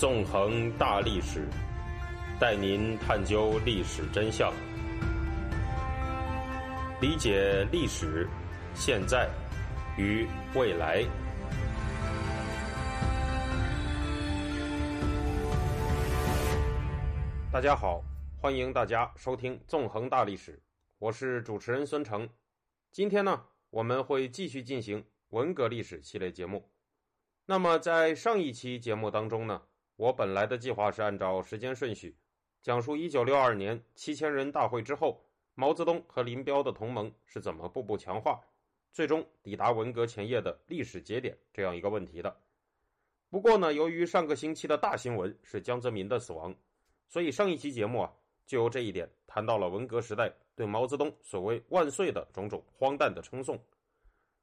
纵横大历史，带您探究历史真相，理解历史、现在与未来。大家好，欢迎大家收听《纵横大历史》，我是主持人孙成。今天呢，我们会继续进行文革历史系列节目。那么，在上一期节目当中呢，我本来的计划是按照时间顺序，讲述1962年七千人大会之后，毛泽东和林彪的同盟是怎么步步强化，最终抵达文革前夜的历史节点这样一个问题的。不过呢，由于上个星期的大新闻是江泽民的死亡，所以上一期节目啊，就由这一点谈到了文革时代对毛泽东所谓“万岁”的种种荒诞的称颂。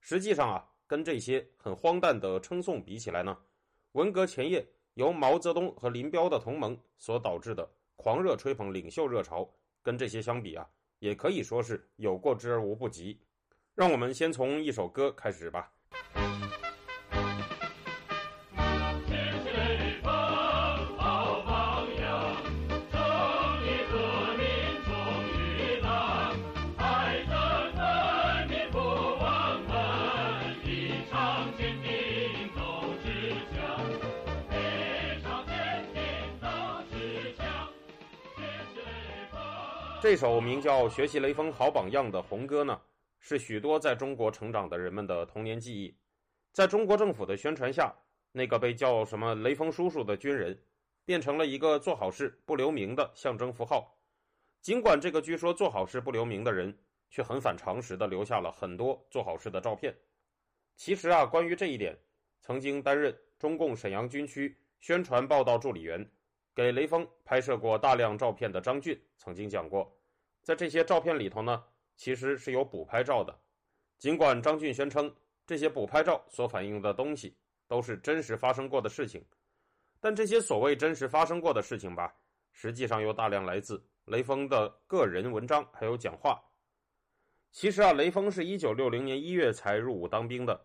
实际上啊。跟这些很荒诞的称颂比起来呢，文革前夜由毛泽东和林彪的同盟所导致的狂热吹捧领袖热潮，跟这些相比啊，也可以说是有过之而无不及。让我们先从一首歌开始吧。这首名叫《学习雷锋好榜样》的红歌呢，是许多在中国成长的人们的童年记忆。在中国政府的宣传下，那个被叫什么“雷锋叔叔”的军人，变成了一个做好事不留名的象征符号。尽管这个据说做好事不留名的人，却很反常识的留下了很多做好事的照片。其实啊，关于这一点，曾经担任中共沈阳军区宣传报道助理员，给雷锋拍摄过大量照片的张俊曾经讲过。在这些照片里头呢，其实是有补拍照的。尽管张俊宣称这些补拍照所反映的东西都是真实发生过的事情，但这些所谓真实发生过的事情吧，实际上又大量来自雷锋的个人文章还有讲话。其实啊，雷锋是一九六零年一月才入伍当兵的，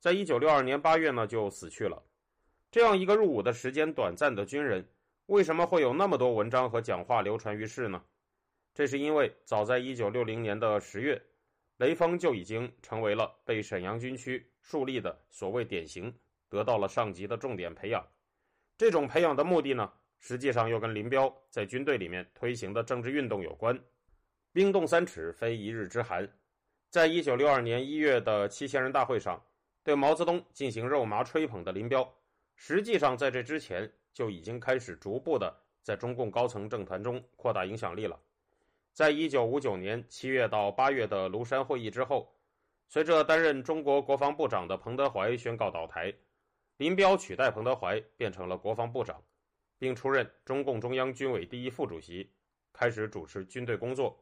在一九六二年八月呢就死去了。这样一个入伍的时间短暂的军人，为什么会有那么多文章和讲话流传于世呢？这是因为早在一九六零年的十月，雷锋就已经成为了被沈阳军区树立的所谓典型，得到了上级的重点培养。这种培养的目的呢，实际上又跟林彪在军队里面推行的政治运动有关。冰冻三尺，非一日之寒。在一九六二年一月的七千人大会上，对毛泽东进行肉麻吹捧的林彪，实际上在这之前就已经开始逐步的在中共高层政坛中扩大影响力了。在一九五九年七月到八月的庐山会议之后，随着担任中国国防部长的彭德怀宣告倒台，林彪取代彭德怀变成了国防部长，并出任中共中央军委第一副主席，开始主持军队工作。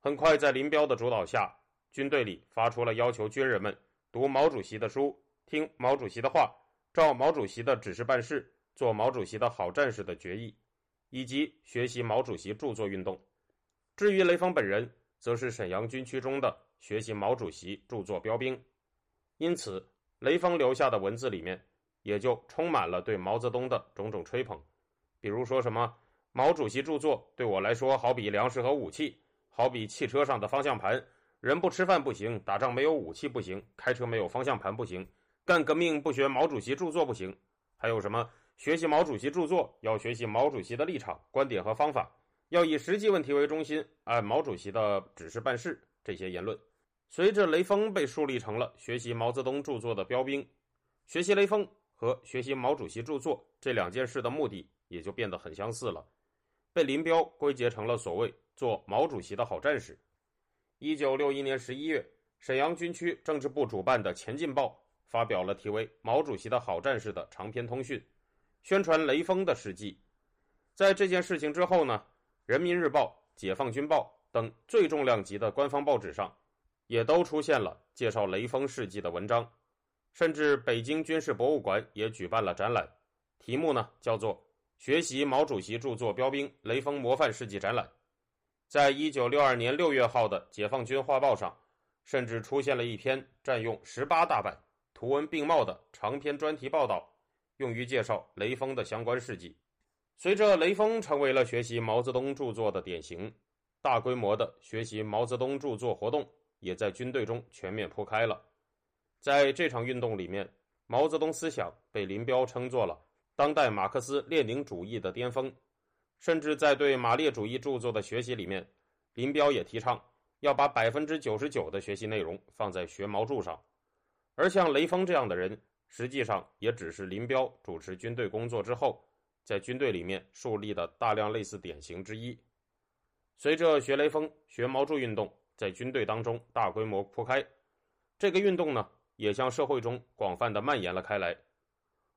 很快，在林彪的主导下，军队里发出了要求军人们读毛主席的书、听毛主席的话、照毛主席的指示办事、做毛主席的好战士的决议，以及学习毛主席著作运动。至于雷锋本人，则是沈阳军区中的学习毛主席著作标兵，因此雷锋留下的文字里面也就充满了对毛泽东的种种吹捧，比如说什么毛主席著作对我来说好比粮食和武器，好比汽车上的方向盘，人不吃饭不行，打仗没有武器不行，开车没有方向盘不行，干革命不学毛主席著作不行，还有什么学习毛主席著作要学习毛主席的立场、观点和方法。要以实际问题为中心，按毛主席的指示办事。这些言论，随着雷锋被树立成了学习毛泽东著作的标兵，学习雷锋和学习毛主席著作这两件事的目的也就变得很相似了，被林彪归结成了所谓做毛主席的好战士。一九六一年十一月，沈阳军区政治部主办的《前进报》发表了题为《毛主席的好战士》的长篇通讯，宣传雷锋的事迹。在这件事情之后呢？人民日报、解放军报等最重量级的官方报纸上，也都出现了介绍雷锋事迹的文章，甚至北京军事博物馆也举办了展览，题目呢叫做《学习毛主席著作标兵雷锋模范事迹展览》。在一九六二年六月号的《解放军画报》上，甚至出现了一篇占用十八大版、图文并茂的长篇专题报道，用于介绍雷锋的相关事迹。随着雷锋成为了学习毛泽东著作的典型，大规模的学习毛泽东著作活动也在军队中全面铺开了。在这场运动里面，毛泽东思想被林彪称作了当代马克思列宁主义的巅峰，甚至在对马列主义著作的学习里面，林彪也提倡要把百分之九十九的学习内容放在学毛著上。而像雷锋这样的人，实际上也只是林彪主持军队工作之后。在军队里面树立的大量类似典型之一。随着学雷锋、学毛著运动在军队当中大规模铺开，这个运动呢也向社会中广泛的蔓延了开来。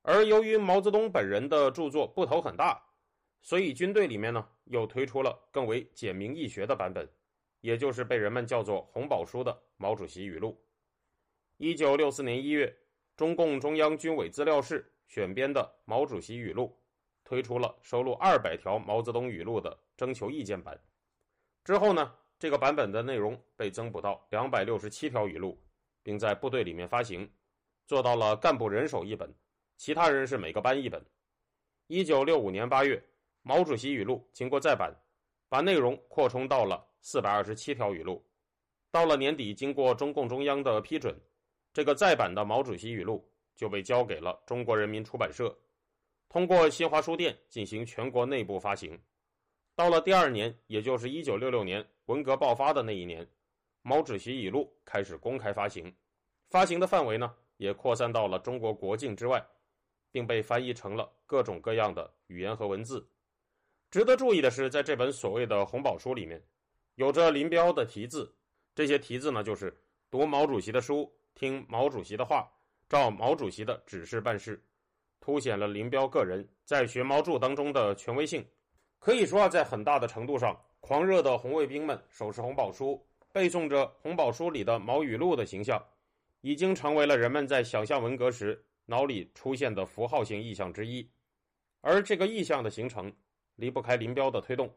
而由于毛泽东本人的著作部头很大，所以军队里面呢又推出了更为简明易学的版本，也就是被人们叫做“红宝书”的毛主席语录。一九六四年一月，中共中央军委资料室选编的《毛主席语录》。推出了收录二百条毛泽东语录的征求意见版，之后呢，这个版本的内容被增补到两百六十七条语录，并在部队里面发行，做到了干部人手一本，其他人是每个班一本。一九六五年八月，毛主席语录经过再版，把内容扩充到了四百二十七条语录。到了年底，经过中共中央的批准，这个再版的毛主席语录就被交给了中国人民出版社。通过新华书店进行全国内部发行。到了第二年，也就是一九六六年文革爆发的那一年，毛主席语录开始公开发行，发行的范围呢也扩散到了中国国境之外，并被翻译成了各种各样的语言和文字。值得注意的是，在这本所谓的红宝书里面，有着林彪的题字，这些题字呢就是读毛主席的书，听毛主席的话，照毛主席的指示办事。凸显了林彪个人在学毛著当中的权威性，可以说啊，在很大的程度上，狂热的红卫兵们手持红宝书，背诵着红宝书里的毛语录的形象，已经成为了人们在想象文革时脑里出现的符号性意象之一。而这个意象的形成，离不开林彪的推动。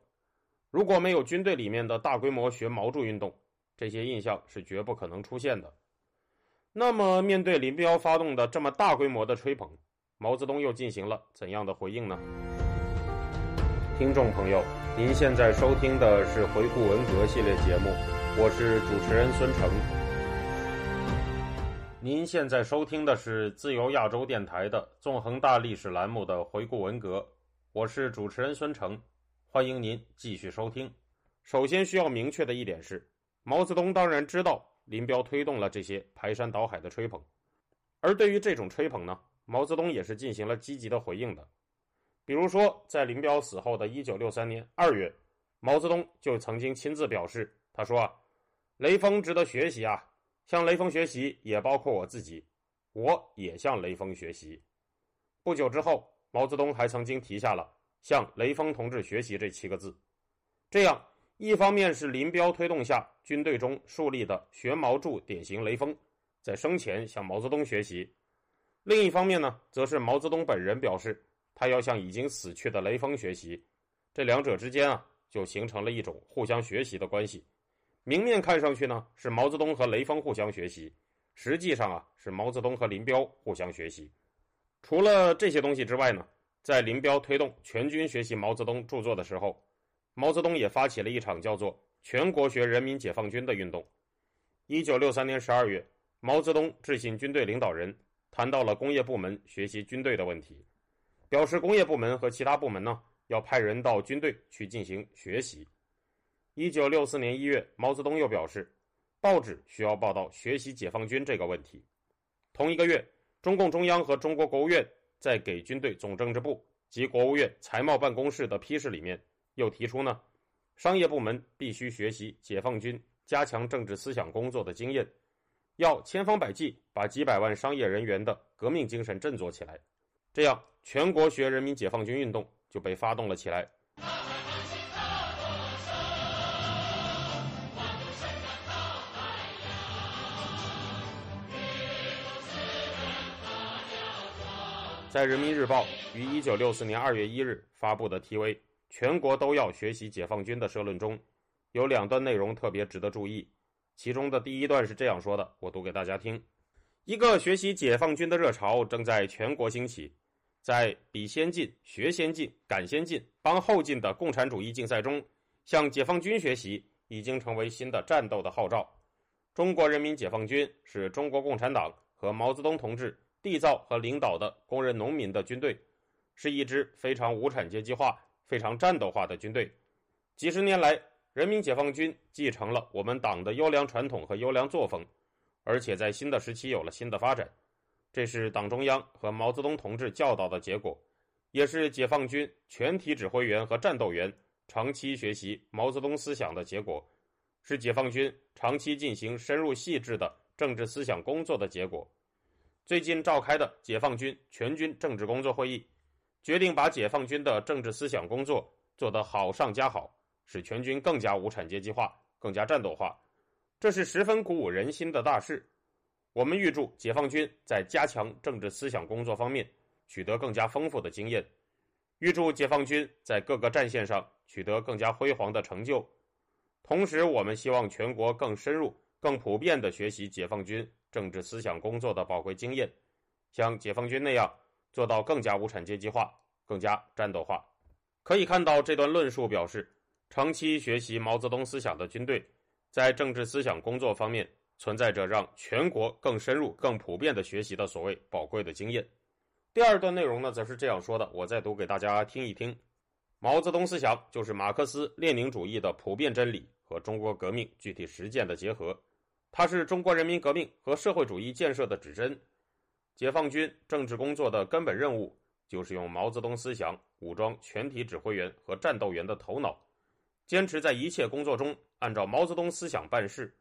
如果没有军队里面的大规模学毛著运动，这些印象是绝不可能出现的。那么，面对林彪发动的这么大规模的吹捧，毛泽东又进行了怎样的回应呢？听众朋友，您现在收听的是《回顾文革》系列节目，我是主持人孙成。您现在收听的是自由亚洲电台的纵横大历史栏目的《回顾文革》，我是主持人孙成，欢迎您继续收听。首先需要明确的一点是，毛泽东当然知道林彪推动了这些排山倒海的吹捧，而对于这种吹捧呢？毛泽东也是进行了积极的回应的，比如说，在林彪死后的一九六三年二月，毛泽东就曾经亲自表示，他说：“啊，雷锋值得学习啊，向雷锋学习也包括我自己，我也向雷锋学习。”不久之后，毛泽东还曾经提下了“向雷锋同志学习”这七个字，这样一方面是林彪推动下军队中树立的学毛著典型雷锋，在生前向毛泽东学习。另一方面呢，则是毛泽东本人表示，他要向已经死去的雷锋学习，这两者之间啊，就形成了一种互相学习的关系。明面看上去呢，是毛泽东和雷锋互相学习，实际上啊，是毛泽东和林彪互相学习。除了这些东西之外呢，在林彪推动全军学习毛泽东著作的时候，毛泽东也发起了一场叫做“全国学人民解放军”的运动。一九六三年十二月，毛泽东致信军队领导人。谈到了工业部门学习军队的问题，表示工业部门和其他部门呢要派人到军队去进行学习。一九六四年一月，毛泽东又表示，报纸需要报道学习解放军这个问题。同一个月，中共中央和中国国务院在给军队总政治部及国务院财贸办公室的批示里面，又提出呢，商业部门必须学习解放军加强政治思想工作的经验。要千方百计把几百万商业人员的革命精神振作起来，这样全国学人民解放军运动就被发动了起来。在《人民日报》于一九六四年二月一日发布的题为《全国都要学习解放军》的社论中，有两段内容特别值得注意。其中的第一段是这样说的，我读给大家听：一个学习解放军的热潮正在全国兴起，在比先进、学先进、赶先进、帮后进的共产主义竞赛中，向解放军学习已经成为新的战斗的号召。中国人民解放军是中国共产党和毛泽东同志缔造和领导的工人农民的军队，是一支非常无产阶级化、非常战斗化的军队。几十年来，人民解放军继承了我们党的优良传统和优良作风，而且在新的时期有了新的发展。这是党中央和毛泽东同志教导的结果，也是解放军全体指挥员和战斗员长期学习毛泽东思想的结果，是解放军长期进行深入细致的政治思想工作的结果。最近召开的解放军全军政治工作会议，决定把解放军的政治思想工作做得好上加好。使全军更加无产阶级化，更加战斗化，这是十分鼓舞人心的大事。我们预祝解放军在加强政治思想工作方面取得更加丰富的经验，预祝解放军在各个战线上取得更加辉煌的成就。同时，我们希望全国更深入、更普遍地学习解放军政治思想工作的宝贵经验，像解放军那样做到更加无产阶级化、更加战斗化。可以看到，这段论述表示。长期学习毛泽东思想的军队，在政治思想工作方面存在着让全国更深入、更普遍的学习的所谓宝贵的经验。第二段内容呢，则是这样说的，我再读给大家听一听：毛泽东思想就是马克思列宁主义的普遍真理和中国革命具体实践的结合，它是中国人民革命和社会主义建设的指针。解放军政治工作的根本任务，就是用毛泽东思想武装全体指挥员和战斗员的头脑。坚持在一切工作中按照毛泽东思想办事。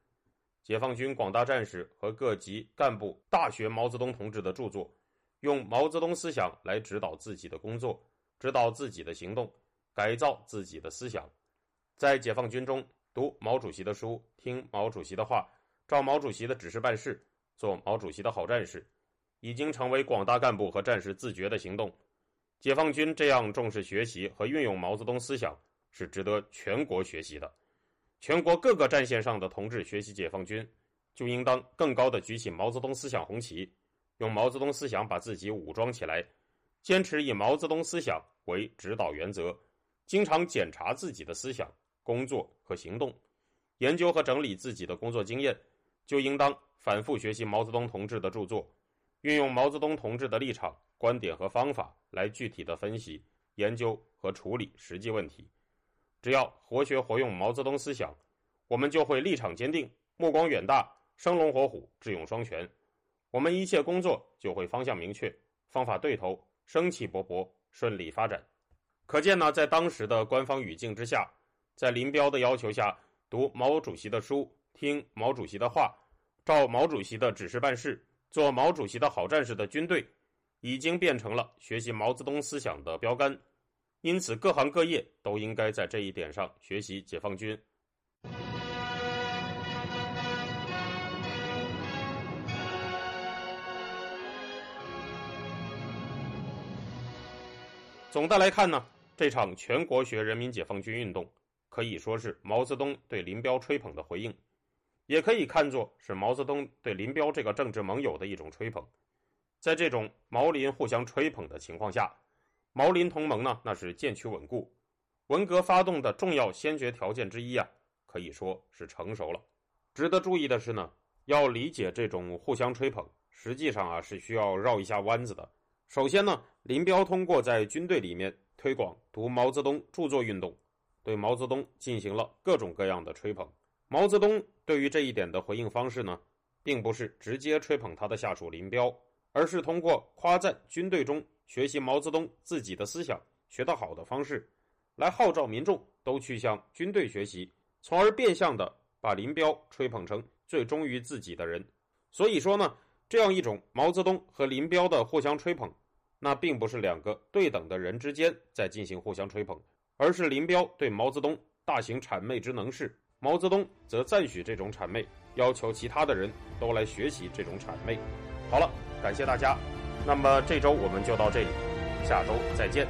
解放军广大战士和各级干部大学毛泽东同志的著作，用毛泽东思想来指导自己的工作，指导自己的行动，改造自己的思想。在解放军中读毛主席的书，听毛主席的话，照毛主席的指示办事，做毛主席的好战士，已经成为广大干部和战士自觉的行动。解放军这样重视学习和运用毛泽东思想。是值得全国学习的，全国各个战线上的同志学习解放军，就应当更高的举起毛泽东思想红旗，用毛泽东思想把自己武装起来，坚持以毛泽东思想为指导原则，经常检查自己的思想、工作和行动，研究和整理自己的工作经验，就应当反复学习毛泽东同志的著作，运用毛泽东同志的立场、观点和方法来具体的分析、研究和处理实际问题。只要活学活用毛泽东思想，我们就会立场坚定、目光远大、生龙活虎、智勇双全。我们一切工作就会方向明确、方法对头、生气勃勃、顺利发展。可见呢，在当时的官方语境之下，在林彪的要求下，读毛主席的书、听毛主席的话、照毛主席的指示办事、做毛主席的好战士的军队，已经变成了学习毛泽东思想的标杆。因此，各行各业都应该在这一点上学习解放军。总的来看呢，这场全国学人民解放军运动可以说是毛泽东对林彪吹捧的回应，也可以看作是毛泽东对林彪这个政治盟友的一种吹捧。在这种毛林互相吹捧的情况下。毛林同盟呢，那是渐趋稳固，文革发动的重要先决条件之一啊，可以说是成熟了。值得注意的是呢，要理解这种互相吹捧，实际上啊是需要绕一下弯子的。首先呢，林彪通过在军队里面推广读毛泽东著作运动，对毛泽东进行了各种各样的吹捧。毛泽东对于这一点的回应方式呢，并不是直接吹捧他的下属林彪，而是通过夸赞军队中。学习毛泽东自己的思想学得好的方式，来号召民众都去向军队学习，从而变相的把林彪吹捧成最忠于自己的人。所以说呢，这样一种毛泽东和林彪的互相吹捧，那并不是两个对等的人之间在进行互相吹捧，而是林彪对毛泽东大行谄媚之能事，毛泽东则赞许这种谄媚，要求其他的人都来学习这种谄媚。好了，感谢大家。那么这周我们就到这里，下周再见。